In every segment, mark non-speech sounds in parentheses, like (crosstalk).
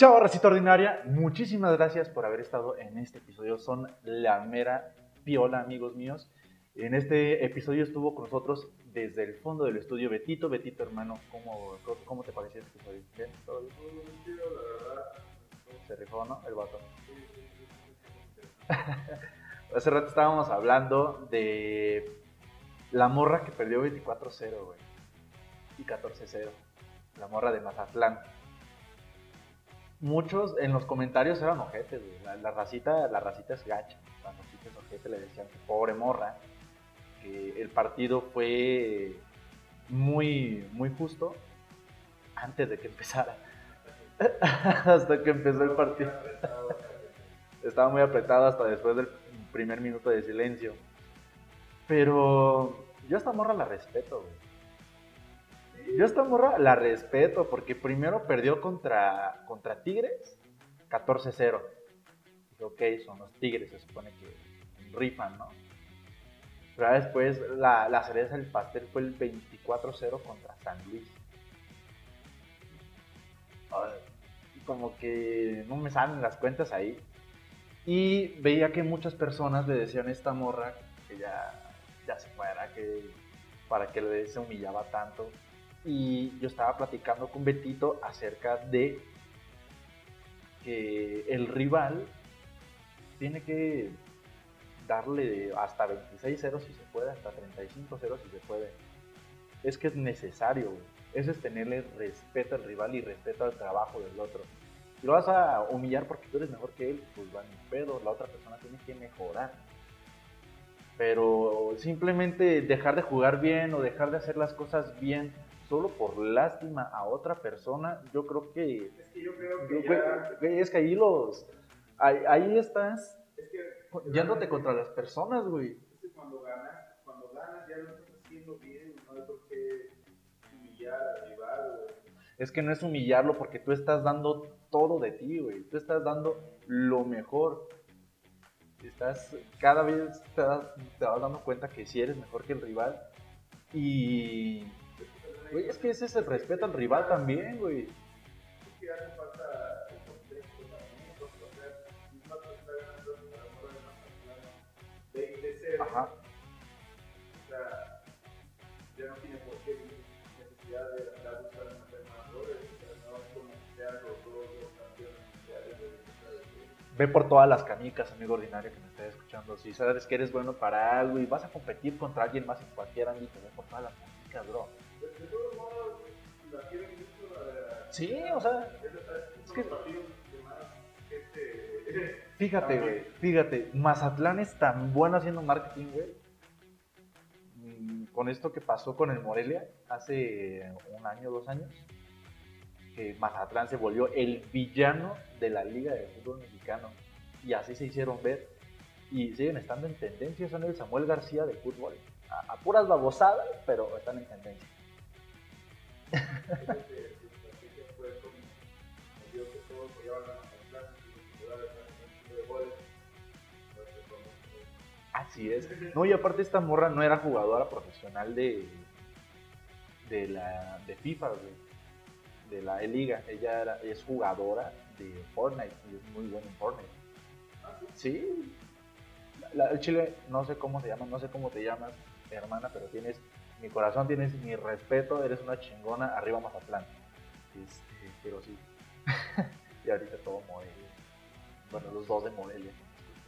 Chao, racita ordinaria. Muchísimas gracias por haber estado en este episodio. Son la mera piola, amigos míos. En este episodio estuvo con nosotros desde el fondo del estudio Betito. Betito, hermano, ¿cómo, cómo te pareció este episodio? ¿Bien? ¿Todo bien? Se rifó, ¿no? El vato. (laughs) Hace rato estábamos hablando de la morra que perdió 24-0, güey. Y 14-0. La morra de Mazatlán. Muchos en los comentarios eran ojetes. La, racita, la racita es gacha. La racita es ojete, le decían que pobre morra. Que el partido fue muy, muy justo antes de que empezara. (laughs) hasta que empezó el partido. Estaba muy apretado hasta después del primer minuto de silencio. Pero yo a esta morra la respeto, güey. Yo esta morra la respeto porque primero perdió contra, contra Tigres 14-0. Dije, ok, son los Tigres, se supone que rifan, ¿no? Pero después la, la cereza del pastel fue el 24-0 contra San Luis. como que no me salen las cuentas ahí. Y veía que muchas personas le decían a esta morra que ya ya se fuera, que para que le se humillaba tanto. Y yo estaba platicando con Betito acerca de que el rival tiene que darle hasta 26-0 si se puede, hasta 35-0 si se puede. Es que es necesario, Eso es tenerle respeto al rival y respeto al trabajo del otro. Si lo vas a humillar porque tú eres mejor que él, pues va ni pedo, la otra persona tiene que mejorar pero simplemente dejar de jugar bien o dejar de hacer las cosas bien solo por lástima a otra persona, yo creo que... Es que yo creo que... es que ahí los... Ahí, estás yéndote contra las personas, güey. Es que cuando ganas, cuando ganas ya lo estás haciendo bien, no hay por qué humillar al rival. Es que no es humillarlo porque tú estás dando todo de ti, güey. Tú estás dando lo mejor estás, cada vez te, vas dando cuenta que si eres mejor que el rival. Y, güey, es que ese es el respeto al rival también, güey. Es que hace falta el contexto también, o sea, un vato está ganando de 20 0 Ajá. O sea, ya no tiene por qué necesidad de andar buscando hacer más goles, no es como que sean los dos los campeones de ve por todas las canicas, amigo ordinario que me está escuchando. Si sabes que eres bueno para algo y vas a competir contra alguien más en cualquier ámbito, ve por todas las canicas, bro. Sí, o sea. Es que. Fíjate, güey, fíjate, Mazatlán es tan bueno haciendo marketing, güey. Mm, con esto que pasó con el Morelia hace un año, dos años que Mazatlán se volvió el villano de la Liga de Fútbol Mexicano. Y así se hicieron ver. Y siguen estando en tendencia. Son el Samuel García del fútbol. A, puras babosadas, pero están en tendencia. Así es. No, y aparte esta morra no era jugadora profesional de de la de FIFA, güey de la E-Liga. Ella era, es jugadora de Fortnite y es muy buena en Fortnite. Sí. el Chile, no sé cómo se llama, no sé cómo te llamas, hermana, pero tienes mi corazón, tienes mi respeto, eres una chingona, arriba Mazatlán. Este, pero sí. (laughs) y ahorita todo Morelia. Bueno, los dos de Morelia.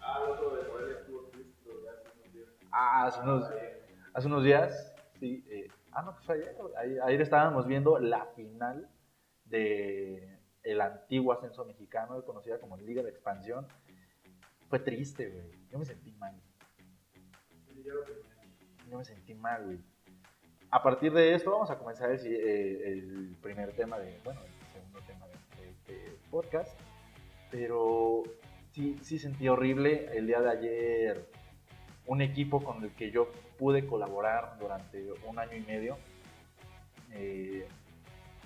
Ah, el otro de Morelia estuvo triste hace unos días. Ah, hace unos, hace unos días, sí. Eh, ah, no, pues ayer, ayer estábamos viendo la final de el antiguo ascenso mexicano, conocida como Liga de Expansión, fue triste, güey. Yo me sentí mal. Yo me sentí mal, güey. A partir de esto vamos a comenzar el, eh, primer tema de, bueno, el segundo tema de, este podcast. Pero sí, sí sentí horrible el día de ayer un equipo con el que yo pude colaborar durante un año y medio. Eh,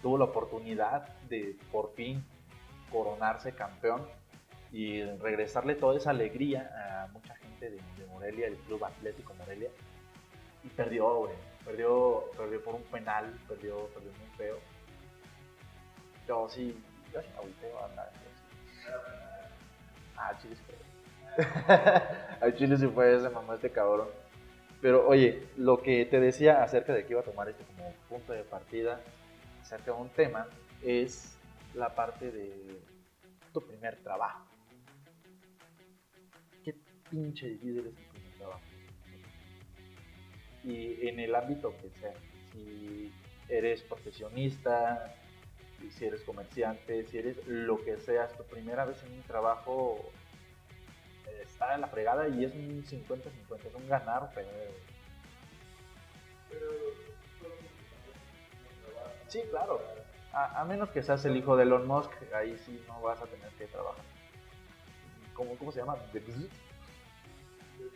tuvo la oportunidad de por fin coronarse campeón y regresarle toda esa alegría a mucha gente de, Morelia, el Club Atlético Morelia. Y perdió, güey. Perdió, perdió por un penal, perdió, perdió muy feo. Yo sí, Yo sí me agüiteo, anda. Ah, chile sí fue. (laughs) Chile sí fue ese mamá este cabrón. Pero oye, lo que te decía acerca de que iba a tomar este como punto de partida acerca de un tema es la parte de tu primer trabajo. Qué pinche difícil es tu primer trabajo. Y en el ámbito que sea, si eres profesionista, si eres comerciante, si eres lo que seas, tu primera vez en un trabajo está en la fregada y es un 50-50, es un ganar o perder. Sí, claro. A, a, menos que seas el hijo de Elon Musk, ahí sí no vas a tener que trabajar. ¿Cómo, cómo se llama? Yo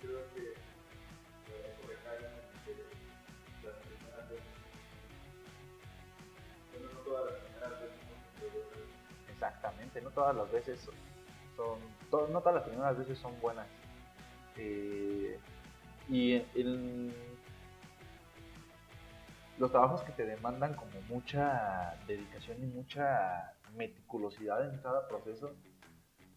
creo que No todas las veces son, no todas las primeras veces son buenas. Eh, y el, los trabajos que te demandan como mucha dedicación y mucha meticulosidad en cada proceso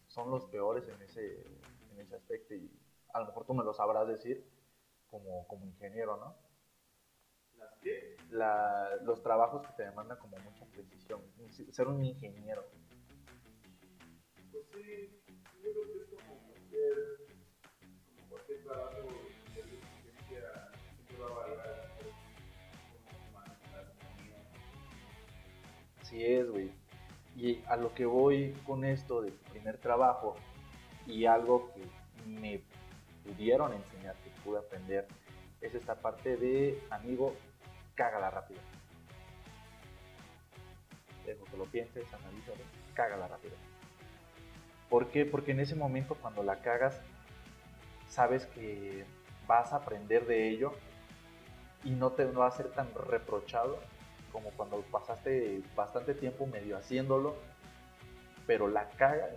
son los peores en ese, en ese aspecto y a lo mejor tú me lo sabrás decir como, como ingeniero, ¿no? ¿Las qué? La, los trabajos que te demandan como mucha precisión, ser un ingeniero. Así es, güey. Y a lo que voy con esto de tu primer trabajo y algo que me pudieron enseñar, que pude aprender, es esta parte de, amigo, cágala rápido. Dejo que lo pienses, analízalo, cágala rápido. ¿Por qué? Porque en ese momento cuando la cagas, sabes que vas a aprender de ello y no te va a ser tan reprochado como cuando pasaste bastante tiempo medio haciéndolo, pero la cagas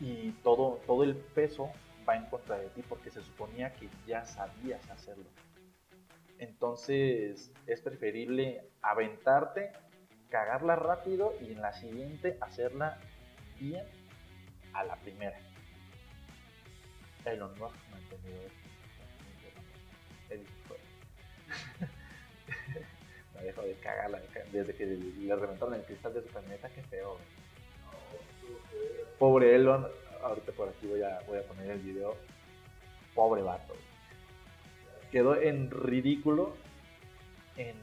y todo, todo el peso va en contra de ti porque se suponía que ya sabías hacerlo. Entonces es preferible aventarte, cagarla rápido y en la siguiente hacerla bien a la primera. Elon Musk no ha entendido esto. (laughs) me dejó de cagarla desde que le reventaron el cristal de su camioneta, qué feo. Pobre Elon, ahorita por aquí voy a, voy a poner el video. Pobre vato. Quedó en ridículo en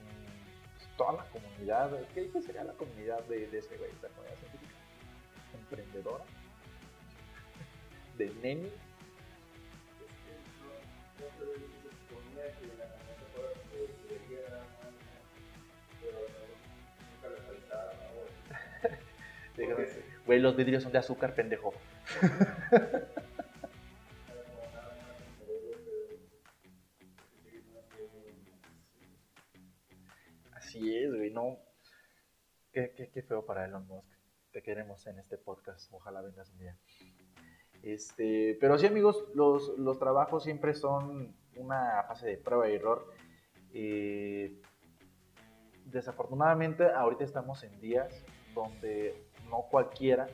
toda la comunidad. ¿Qué, sería la comunidad de, ese güey? ¿La comunidad científica? ¿Emprendedora? ¿De Nemi? (laughs) Güey, los vidrios son de azúcar, pendejo. (laughs) Así es, güey, no. Qué, qué, qué, feo para Elon Musk. Te queremos en este podcast. Ojalá vengas un día. Este, pero sí, amigos, los, los trabajos siempre son una fase de prueba y error. Eh, desafortunadamente, ahorita estamos en días donde no cualquiera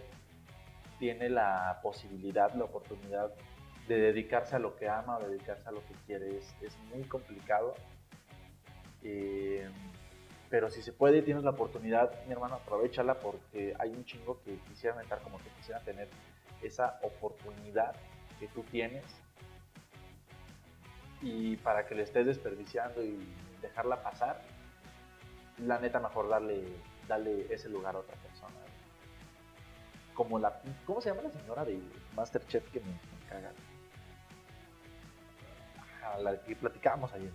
tiene la posibilidad, la oportunidad de dedicarse a lo que ama, de dedicarse a lo que quiere. Es, muy complicado. Eh, pero si se puede tienes la oportunidad, mi hermano, aprovechala porque hay un chingo que quisieran estar como que quisieran tener esa oportunidad que tú tienes y para que le estés desperdiciando y dejarla pasar, la neta mejor darle, darle ese lugar a otra persona como la. ¿Cómo se llama la señora de Masterchef que me, caga? Ajá, la que platicábamos ayer,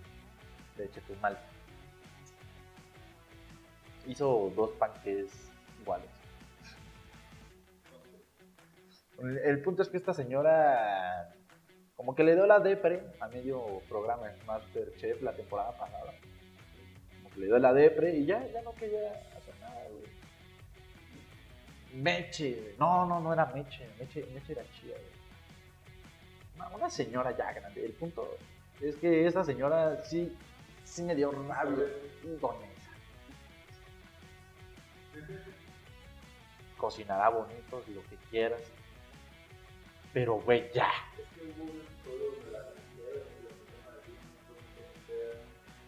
de Chetumal. Hizo dos panques iguales. El punto es que esta señora como que le dio la depre a medio programa de Masterchef la temporada pasada. Como que le dio la depre y ya, ya no quería hacer nada, güey. Meche, no, no, no era Meche, Meche, Meche era chida, Una, señora ya grande. El punto es que esa señora sí, sí me dio rabia. Donesa. Cocinará bonito, lo que quieras. Pero, güey, ya.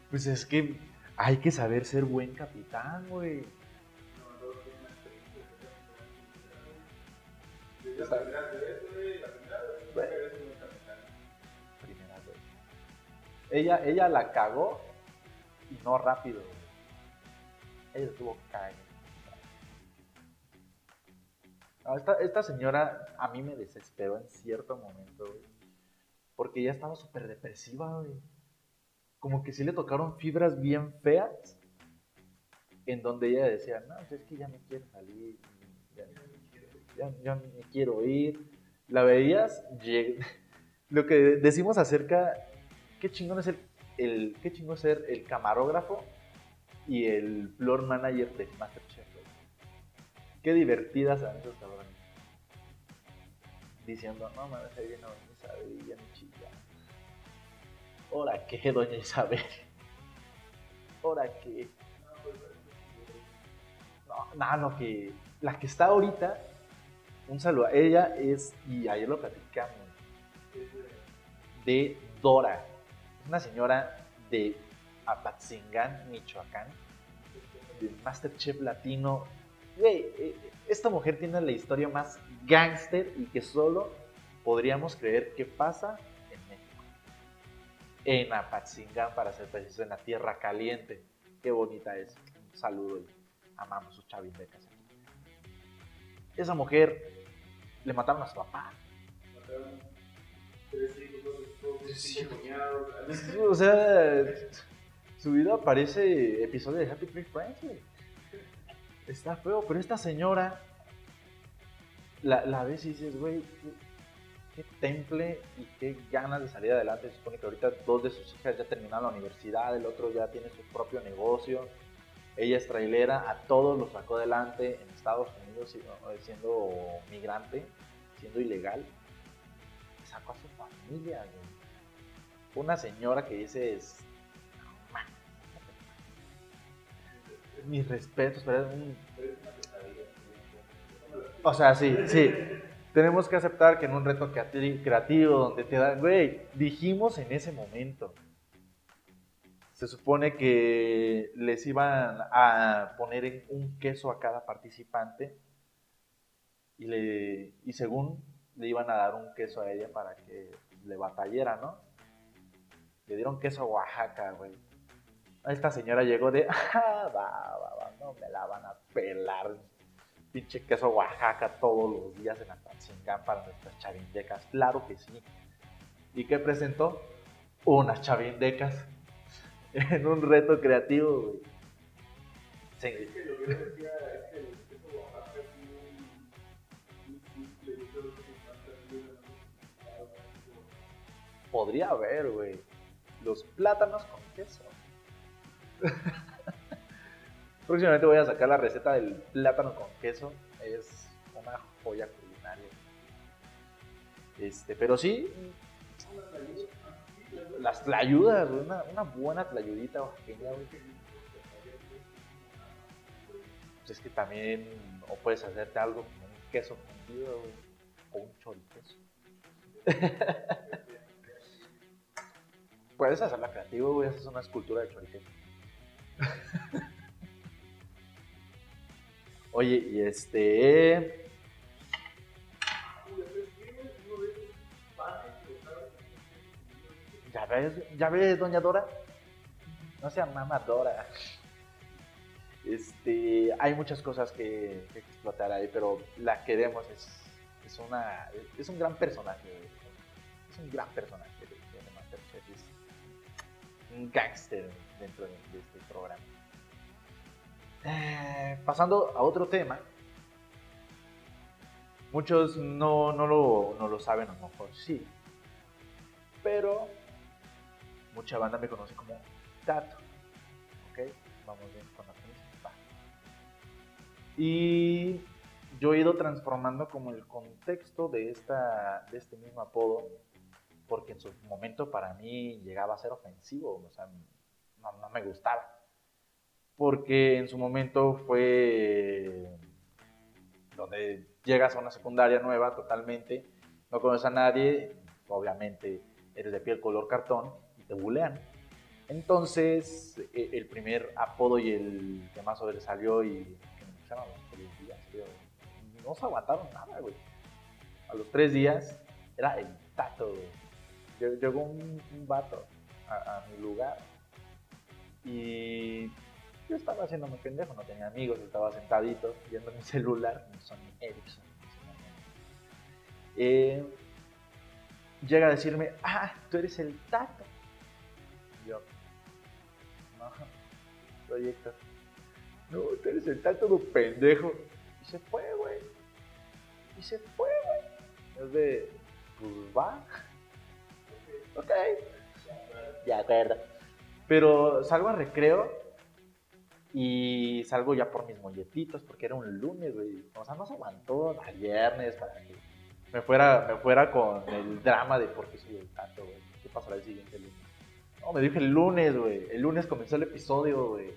Pues es que hay que saber ser buen capitán, güey. Ella, ella la cagó y no rápido. Ella tuvo que esta, esta, señora a mí me desesperó en cierto momento, güey. Porque ella estaba súper depresiva, güey. Como que sí le tocaron fibras bien feas. En donde ella decía, no, pues es que ya me quiero salir. Ya, ya, me quiero ir. La veías, (laughs) lo que decimos acerca qué chingón es el, el qué chingón ser el camarógrafo y el floor manager de Masterchef. Qué divertidas eran esos cabrones. Diciendo, no mames, ahí viene doña Isabel y ya me chilla. ¿Ahora qué, doña Isabel? (laughs) ¿Ahora qué? No, no, no, que la que está ahorita, un saludo a ella es, y ayer lo platicamos, de Dora una señora de Apatzingán, Michoacán, de Masterchef Latino. Güey, eh, esta mujer tiene la historia más gángster y que solo podríamos creer que pasa en México. En Apatzingán, para ser preciso, en la tierra caliente. Qué bonita es. Un saludo y amamos sus chavindecas. Esa mujer le mataron a su papá. Mataron tres o sea, su vida parece episodio de Happy Tree Friends, Está feo, pero esta señora la, la ves y dices, güey, qué, temple y qué ganas de salir adelante. Se supone que ahorita dos de sus hijas ya terminaron la universidad, el otro ya tiene su propio negocio. Ella es trailera, a todos los sacó adelante en Estados Unidos siendo migrante, siendo ilegal. Sacó a su familia, güey una señora que dice mis respetos, pero un... O sea, sí, sí. Tenemos que aceptar que en un reto creativo donde te dan, güey, dijimos en ese momento, se supone que les iban a poner un queso a cada participante y, le, y según le iban a dar un queso a ella para que le batallara, ¿no? Le dieron queso Oaxaca, güey. Esta señora llegó de, (laughs) ah, va, va, va, no me la van a pelar. Pinche queso Oaxaca todos los días en Apatzingán para nuestras chavindecas. Claro que sí. ¿Y qué presentó? Unas chavindecas (laughs) en un reto creativo, güey. Sí. Es que lo que decía es que el queso Oaxaca es muy, simple. Yo creo que Podría haber, güey los plátanos con queso. (laughs) Próximamente voy a sacar la receta del plátano con queso. Es una joya culinaria. Este, pero sí, las tlayudas, una, una buena tlayudita oaxaqueña, Pues es que también, o puedes hacerte algo como un queso fundido, o un choriqueso. (laughs) Puedes hacerla creativo, güey. es una escultura de chorizo. (laughs) Oye, y este. ¿Ya ves, ya ves, doña Dora? No sea mamá Dora. Este, hay muchas cosas que, explotar ahí, pero la que vemos es, es, una, es un gran personaje. Es un gran personaje un gángster dentro de, este programa. Eh, pasando a otro tema, muchos no, no, lo, no lo saben, a lo mejor sí, pero mucha banda me conoce como Tato. ¿Ok? Vamos bien con la principal. Y yo he ido transformando como el contexto de, esta, de este mismo apodo porque en su momento para mí llegaba a ser ofensivo, o sea, no, me gustaba. Porque en su momento fue donde llegas a una secundaria nueva totalmente, no conoces a nadie, obviamente eres de piel color cartón y te bulean. Entonces, e, el primer apodo y el que más sobresalió y que me no se aguantaron nada, güey. A los tres días era el tato. Llegó un, vato a, mi lugar y yo estaba haciéndome pendejo, no tenía amigos, estaba sentadito viendo mi celular, mi Sony Ericsson. Eh, llega a decirme, ah, tú eres el tato. yo, no, soy Héctor. No, tú eres el tato de pendejo. Y se fue, güey. Y se fue, güey. Es de, pues va. Ok. Ya, acuerdo. Pero salgo a recreo y salgo ya por mis molletitos, porque era un lunes, güey. O sea, no se aguantó al viernes para que me fuera, me fuera con el drama de por qué soy el tato, güey. ¿Qué pasará el siguiente lunes? No, me dije el lunes, güey. El lunes comenzó el episodio, güey.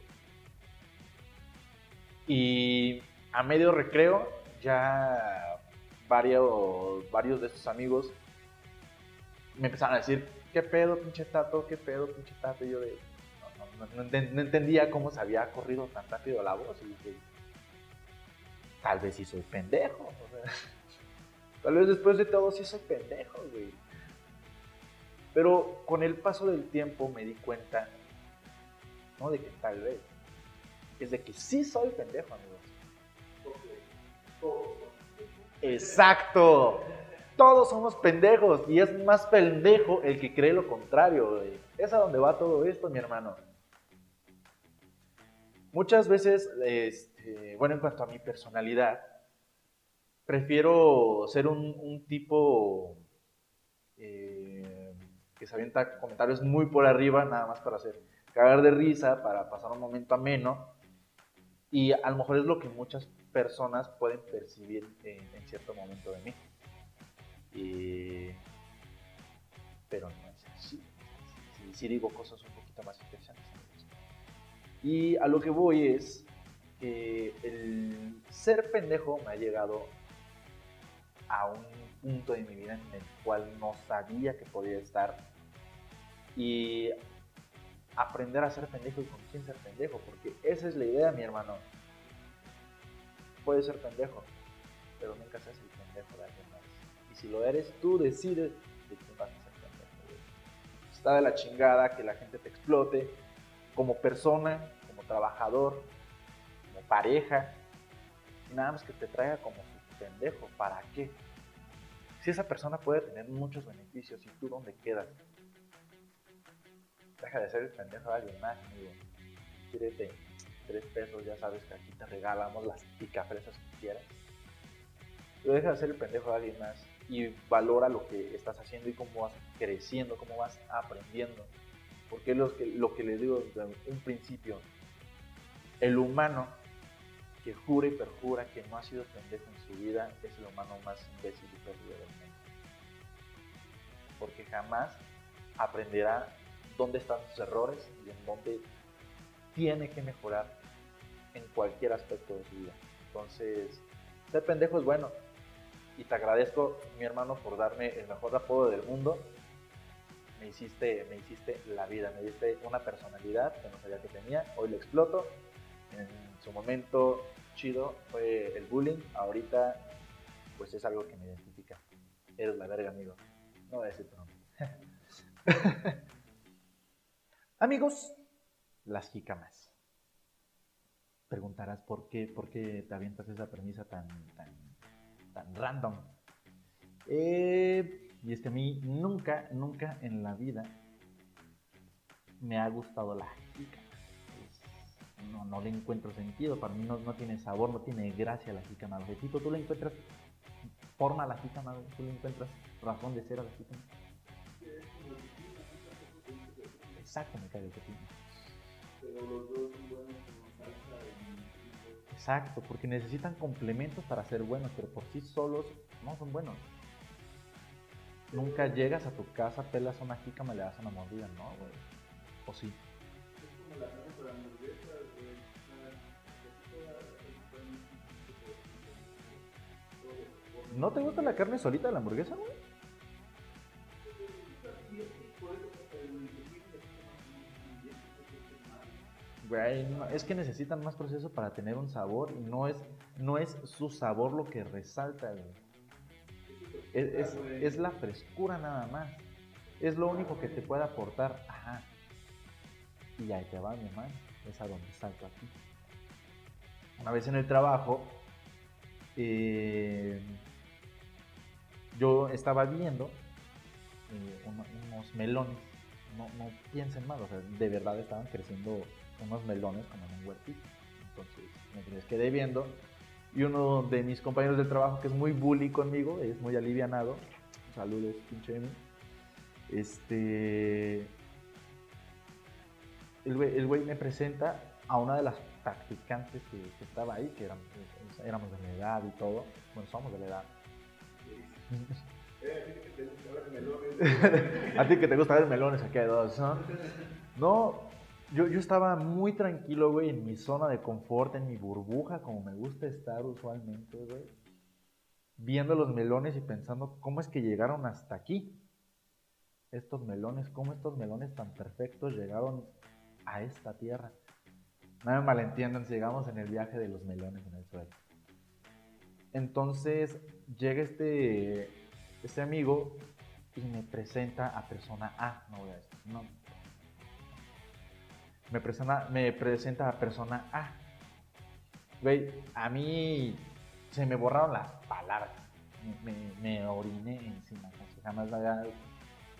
Y a medio recreo, ya varios, varios de estos amigos me empezaron a decir, ¿qué pedo, pinche tato? ¿Qué pedo, pinche tato? Y yo de, no, entendía cómo se había corrido tan rápido la voz. Y dije, tal vez sí soy pendejo. (laughs) tal vez después de todo sí soy pendejo, güey. Pero con el paso del tiempo me di cuenta, no de que tal vez, es de que sí soy pendejo, amigos. Exacto. Todos somos pendejos y es más pendejo el que cree lo contrario. Es a donde va todo esto, mi hermano. Muchas veces, este, bueno, en cuanto a mi personalidad, prefiero ser un, tipo eh, que se avienta comentarios muy por arriba, nada más para hacer cagar de risa, para pasar un momento ameno. Y a lo mejor es lo que muchas personas pueden percibir en, cierto momento de mí. Pero no es así. Si, digo cosas un poquito más interesantes. Y a lo que voy es que el ser pendejo me ha llegado a un punto de mi vida en el cual no sabía que podía estar. Y aprender a ser pendejo y con quién ser pendejo, porque esa es la idea, mi hermano. Puedes ser pendejo, pero nunca seas el pendejo de alguien si lo eres, tú decides de quién vas a ser pendejo. Está de la chingada que la gente te explote, como persona, como trabajador, como pareja, nada más que te traiga como su pendejo. ¿Para qué? Si esa persona puede tener muchos beneficios, ¿y tú dónde quedas? Deja de ser el pendejo de alguien más, amigo. Quírete tres pesos, ya sabes que aquí te regalamos las picafresas que quieras. Pero deja de ser el pendejo de alguien más y valora lo que estás haciendo y cómo vas creciendo, cómo vas aprendiendo. Porque es lo que, lo que les digo desde un principio. El humano que jura y perjura que no ha sido pendejo en su vida es el humano más imbécil y perdido del mundo. Porque jamás aprenderá dónde están sus errores y en dónde tiene que mejorar en cualquier aspecto de su vida. Entonces, ser pendejo es bueno. Y te agradezco, mi hermano, por darme el mejor apodo del mundo me hiciste, me hiciste la vida, me diste una personalidad que no sabía que tenía, hoy lo exploto. En su momento chido fue el bullying, ahorita pues es algo que me identifica. Eres la verga, amigo. No voy a decir tu nombre. (laughs) Amigos, las jicamas. Preguntarás por qué, por qué te avientas esa premisa tan, tan, tan random. Eh, y es que a mí nunca, nunca en la vida me ha gustado la jícama. No, no le encuentro sentido, para mí no, no tiene sabor, no tiene gracia la jícama. Repito, tú le encuentras forma a la jícama, tú le encuentras razón de ser a la jícama. Exacto, me cae el pepino. Exacto, porque necesitan complementos para ser buenos, pero por sí solos no son buenos. Nunca llegas a tu casa, pelas una me le das una mordida, ¿no, güey? ¿O sí? ¿No te gusta la carne solita de la hamburguesa, güey? Güey, es que necesitan más proceso para tener un sabor y no es, no es su sabor lo que resalta, güey. Es, es, la frescura nada más. Es lo único que te puede aportar. Ajá. Y ahí te va, mi hermano. Es a donde salto aquí. Una vez en el trabajo, eh, yo estaba viendo eh, unos melones. No, no piensen mal, o sea, de verdad estaban creciendo unos melones como en un huertito. Entonces me quedé viendo y uno de mis compañeros de trabajo que es muy bully conmigo, es muy alivianado, saludos pinche este, el güey, me presenta a una de las practicantes que, estaba ahí, que éramos, éramos de la edad y todo, bueno, somos de la edad. (laughs) (laughs) a ti que te gusta ver melones, aquí hay dos, ¿no? No, yo, yo estaba muy tranquilo, güey, en mi zona de confort, en mi burbuja, como me gusta estar usualmente, güey. Viendo los melones y pensando cómo es que llegaron hasta aquí. Estos melones, cómo estos melones tan perfectos llegaron a esta tierra. No me malentiendan si llegamos en el viaje de los melones en el suelo. Entonces llega este, este amigo y me presenta a persona A, no voy a decir, no, me, presenta, me presenta a persona A. Güey, a mí se me borraron las palabras. Me, me, oriné encima. Jamás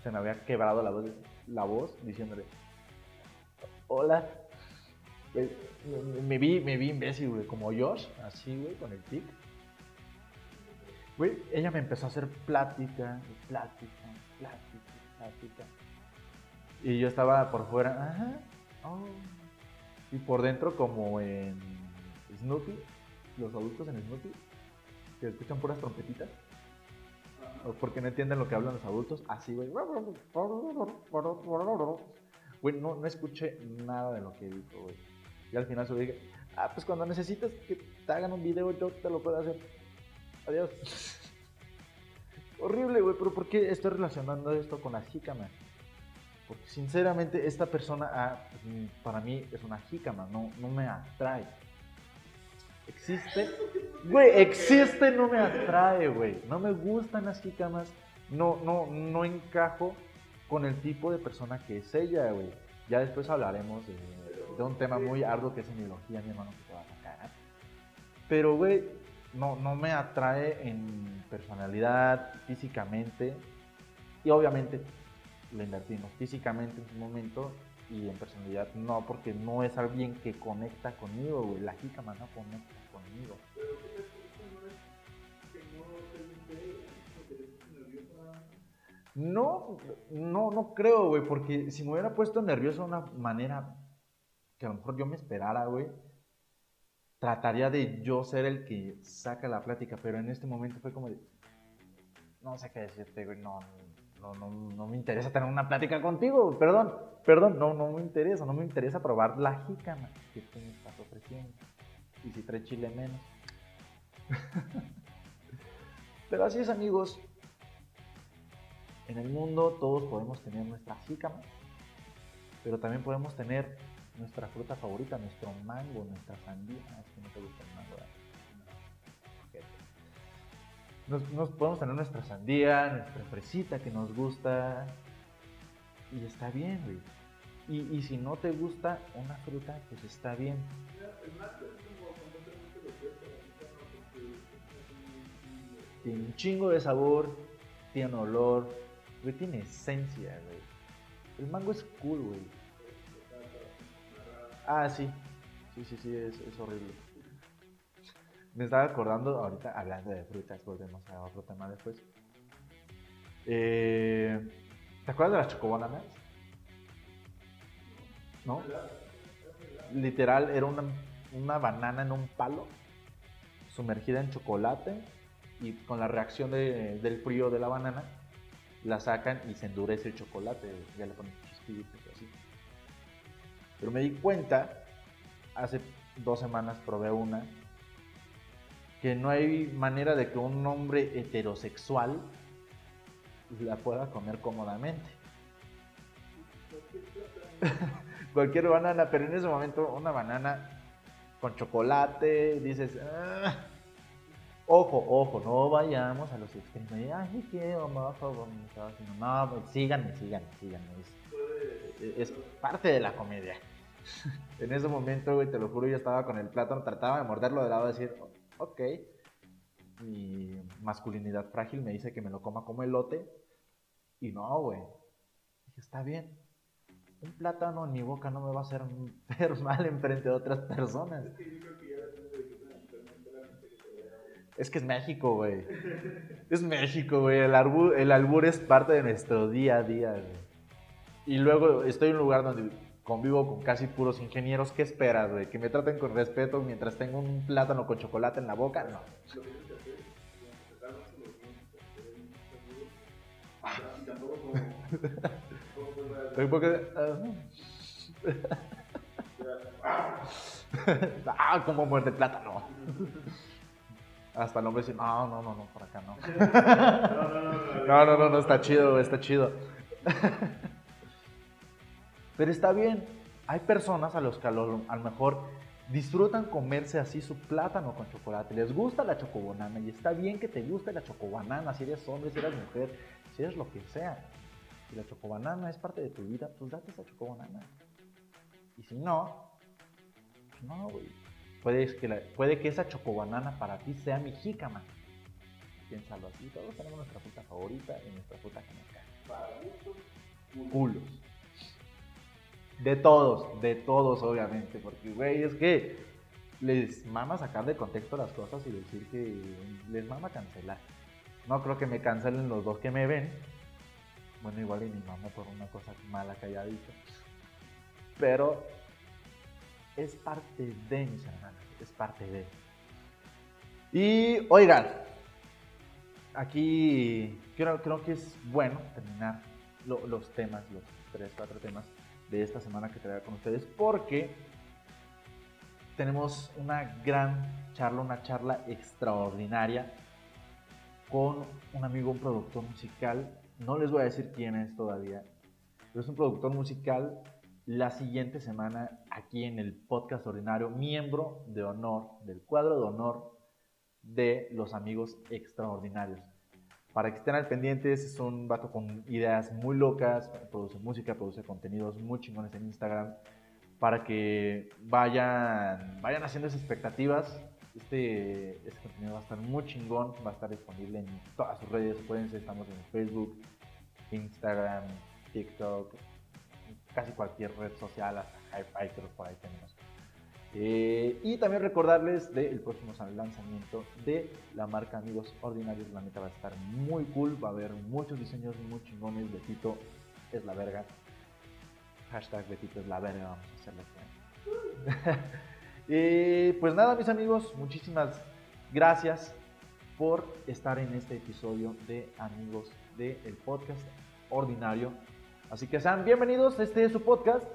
se me había quebrado la voz, la voz diciéndole, hola. me, vi, me vi imbécil, güey, como Josh, así, güey, con el tic. Güey, ella me empezó a hacer plática, plática, plática, plática. Y yo estaba por fuera, ajá, Oh. Y por dentro, como en Snoopy, los adultos en Snoopy, que escuchan puras trompetitas. O porque no entienden lo que hablan los adultos, así, güey. Güey, no, no escuché nada de lo que dijo, güey. Y al final se dije, ah, pues cuando necesites que te hagan un video, yo te lo puedo hacer. Adiós. (laughs) Horrible, güey, pero ¿por qué estoy relacionando esto con la jícama? Porque sinceramente esta persona ah, pues, para mí es una jícama, no, no me atrae. Existe, güey, existe, no me atrae, güey. No me gustan las jícamas, no, no, no encajo con el tipo de persona que es ella, güey. Ya después hablaremos de, un tema muy arduo que es semiología, mi hermano, que te va a sacar. Pero, güey, no, no me atrae en personalidad, físicamente. Y obviamente le invertimos físicamente en su momento y en personalidad no, porque no es alguien que conecta conmigo, güey. La jícama no conecta conmigo. No, no, no creo, güey, porque si me hubiera puesto nervioso de una manera que a lo mejor yo me esperara, güey, trataría de yo ser el que saca la plática, pero en este momento fue como de, no sé qué decirte, güey, no, no, no, no, me interesa tener una plática contigo, perdón, perdón, no, no me interesa, no me interesa probar la jícama que tú me estás ofreciendo. Y si trae chile menos. (laughs) Pero así es amigos, en el mundo todos podemos tener nuestra jícama, pero también podemos tener nuestra fruta favorita, nuestro mango, nuestra sandía. Ah, es que no te gusta nos, podemos tener nuestra sandía, nuestra fresita que nos gusta. Y está bien, güey. Y, si no te gusta una fruta, pues está bien. Tiene un chingo de sabor, tiene olor, güey, tiene esencia, güey. El mango es cool, güey. Ah, sí. Sí, sí, sí, es, es horrible. Me estaba acordando, ahorita hablando de frutas, volvemos a otro tema después. Eh, ¿Te acuerdas de las chocobananas? ¿No? Literal, era una, una banana en un palo, sumergida en chocolate, y con la reacción de, del frío de la banana, la sacan y se endurece el chocolate, ya le ponen chispitos así. Pero me di cuenta, hace dos semanas probé una que no hay manera de que un hombre heterosexual la pueda comer cómodamente. (laughs) Cualquier banana, pero en ese momento una banana con chocolate, dices, ah". ojo, ojo, no vayamos a los extremos. Ay, qué homófobo, no, pues, síganme, síganme, síganme. Es, es parte de la comedia. (laughs) en ese momento, güey, te lo juro, yo estaba con el plátano, trataba de morderlo de lado y decir, ok. Mi masculinidad frágil me dice que me lo coma como elote. Y no, güey. Dije, está bien. Un plátano en mi boca no me va a hacer ver (laughs) mal enfrente de otras personas. Es que es México, güey. Es México, güey. El, el albur es parte de nuestro día a día, güey. Y luego estoy en un lugar donde convivo con casi puros ingenieros. ¿Qué esperas, güey? ¿Que me traten con respeto mientras tengo un plátano con chocolate en la boca? No. ah, como muerde plátano. Hasta el hombre dice, no, no, no, no, por acá no. No, no, no, no, está chido, está chido. Pero está bien. Hay personas a los que a lo, mejor disfrutan comerse así su plátano con chocolate. Les gusta la chocobanana y está bien que te guste la chocobanana si eres hombre, si eres mujer, si eres lo que sea. Si la chocobanana es parte de tu vida, pues date esa chocobanana. Y si no, pues no, güey. Puede que, puede que esa chocobanana para ti sea mi jícama. Piénsalo así. Todos tenemos nuestra fruta favorita y nuestra fruta que nos cae. Culos. De todos, de todos, obviamente. Porque, güey, es que les mama sacar de contexto las cosas y decir que les mama cancelar. No creo que me cancelen los dos que me ven. Bueno, igual y mi mamá por una cosa mala que haya dicho. Pero es parte de mis hermanos, es parte de. Y oigan, aquí creo, creo que es bueno terminar los temas, los tres, cuatro temas de esta semana que traigo con ustedes, porque tenemos una gran charla, una charla extraordinaria con un amigo, un productor musical. No les voy a decir quién es todavía, pero es un productor musical la siguiente semana aquí en el podcast ordinario, miembro de honor, del cuadro de honor de los amigos extraordinarios. Para que estén al pendiente, es un vato con ideas muy locas, produce música, produce contenidos muy chingones en Instagram, para que vayan, vayan haciendo esas expectativas. Este, este contenido va a estar muy chingón, va a estar disponible en todas sus redes, pueden ser, estamos en Facebook, Instagram, TikTok, casi cualquier red social, hasta hi creo por ahí tenemos. Eh, y también recordarles del próximo lanzamiento de la marca Amigos Ordinarios. La neta va a estar muy cool. Va a haber muchos diseños muy chingones. Betito es la verga. Hashtag Betito es la verga. Vamos a hacerlo y (laughs) pues nada, mis amigos, muchísimas gracias por estar en este episodio de Amigos del podcast Ordinario. Así que sean bienvenidos. Este es su podcast